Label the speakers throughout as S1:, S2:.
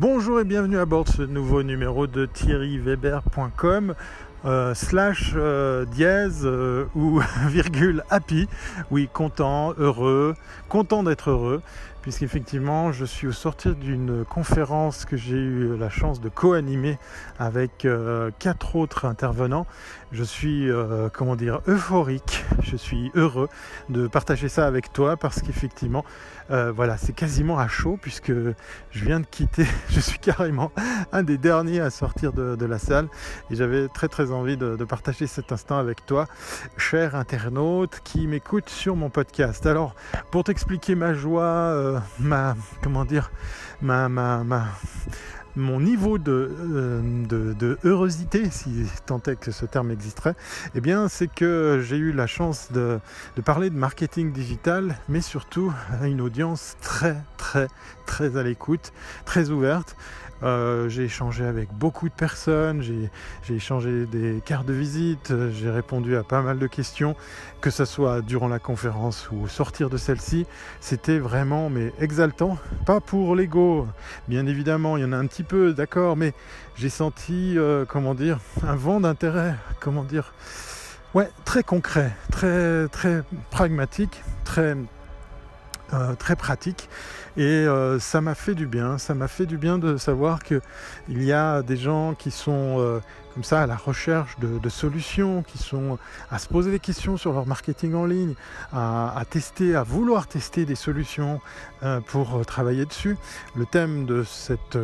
S1: Bonjour et bienvenue à bord de ce nouveau numéro de thierryweber.com euh, slash euh, dièse euh, ou virgule happy. Oui, content, heureux, content d'être heureux puisqu'effectivement je suis au sortir d'une conférence que j'ai eu la chance de co-animer avec quatre autres intervenants. Je suis, comment dire, euphorique, je suis heureux de partager ça avec toi parce qu'effectivement, voilà, c'est quasiment à chaud puisque je viens de quitter, je suis carrément un des derniers à sortir de, de la salle et j'avais très très envie de, partager cet instant avec toi, cher internaute qui m'écoute sur mon podcast. Alors, pour t'expliquer ma joie, euh, ma, comment dire, ma, ma, ma mon niveau de, euh, de, de, si tant est que ce terme existerait, eh bien, c'est que j'ai eu la chance de, de, parler de marketing digital, mais surtout à une audience très, très, très à l'écoute, très ouverte. Euh, j'ai échangé avec beaucoup de personnes, j'ai échangé des cartes de visite, j'ai répondu à pas mal de questions, que ce soit durant la conférence ou sortir de celle-ci. C'était vraiment mais exaltant, pas pour l'ego, bien évidemment, il y en a un petit peu, d'accord, mais j'ai senti, euh, comment dire, un vent d'intérêt, comment dire, ouais, très concret, très, très pragmatique, très euh, très pratique et euh, ça m'a fait du bien. Ça m'a fait du bien de savoir qu'il y a des gens qui sont euh, comme ça à la recherche de, solutions, qui sont à se poser des questions sur leur marketing en ligne, à, tester, à vouloir tester des solutions pour travailler dessus. Le thème de cette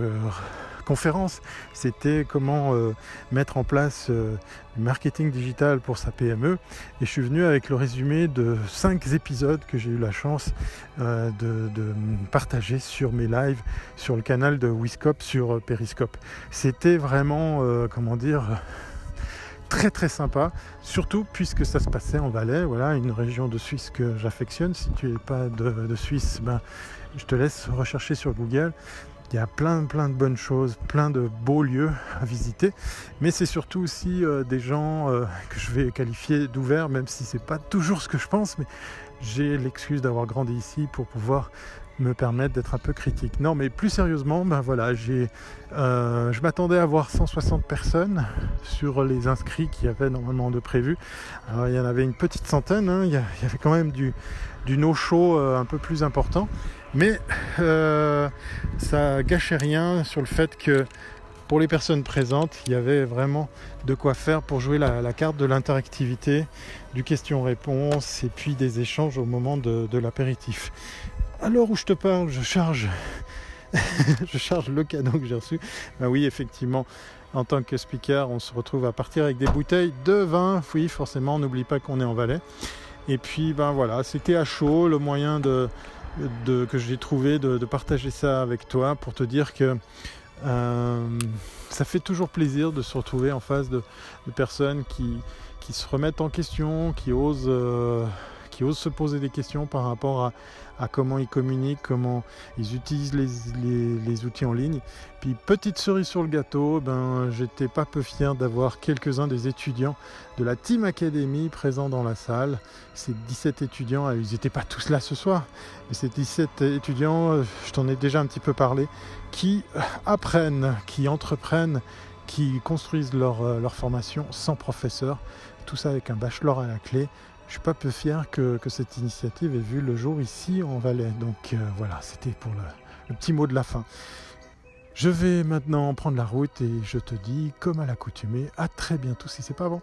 S1: conférence, c'était comment euh, mettre en place euh, du marketing digital pour sa PME. Et je suis venu avec le résumé de cinq épisodes que j'ai eu la chance euh, de, partager sur mes lives, sur le canal de Wiscop, sur Periscope. C'était vraiment, comment dire, très très sympa, surtout puisque ça se passait en Valais, voilà, une région de Suisse que j'affectionne. Si tu n'es pas de, de Suisse, ben, je te laisse rechercher sur Google. Il y a plein plein de bonnes choses, plein de beaux lieux à visiter, mais c'est surtout aussi euh, des gens euh, que je vais qualifier d'ouverts, même si c'est pas toujours ce que je pense, mais j'ai l'excuse d'avoir grandi ici pour pouvoir me permettre d'être un peu critique. Non, mais plus sérieusement, ben voilà, j'ai, euh, je m'attendais à avoir 160 personnes sur les inscrits qui avaient normalement de prévu. Il y en avait une petite centaine, hein. il, y avait quand même du, du no-show un peu plus important. Mais euh, ça gâchait rien sur le fait que pour les personnes présentes, il y avait vraiment de quoi faire pour jouer la, carte de l'interactivité, du question-réponse et puis des échanges au moment de, l'apéritif. Alors où je te parle, je charge, je charge le cadeau que j'ai reçu. Ben oui, effectivement, en tant que speaker, on se retrouve à partir avec des bouteilles de vin. Oui, forcément, on n'oublie pas qu'on est en Valais. Et puis, ben voilà, c'était à chaud, le moyen de, que j'ai trouvé de, partager ça avec toi pour te dire que euh, ça fait toujours plaisir de se retrouver en face de, personnes qui, qui, se remettent en question, qui osent, euh, qui osent se poser des questions par rapport à, comment ils communiquent, comment ils utilisent les, outils en ligne. Puis petite cerise sur le gâteau, ben j'étais pas peu fier d'avoir quelques-uns des étudiants de la Team Academy présents dans la salle. Ces 17 étudiants, ils n'étaient pas tous là ce soir, mais ces 17 étudiants, euh, je t'en ai déjà un petit peu parlé, qui euh, apprennent, qui entreprennent, qui construisent leur, euh, leur formation sans professeur, tout ça avec un bachelor à la clé. Je suis pas peu fier que, cette initiative ait vu le jour ici en Valais. Donc euh, voilà, c'était pour le, petit mot de la fin. Je vais maintenant prendre la route et je te dis, comme à l'accoutumée, à très bientôt si c'est pas bon.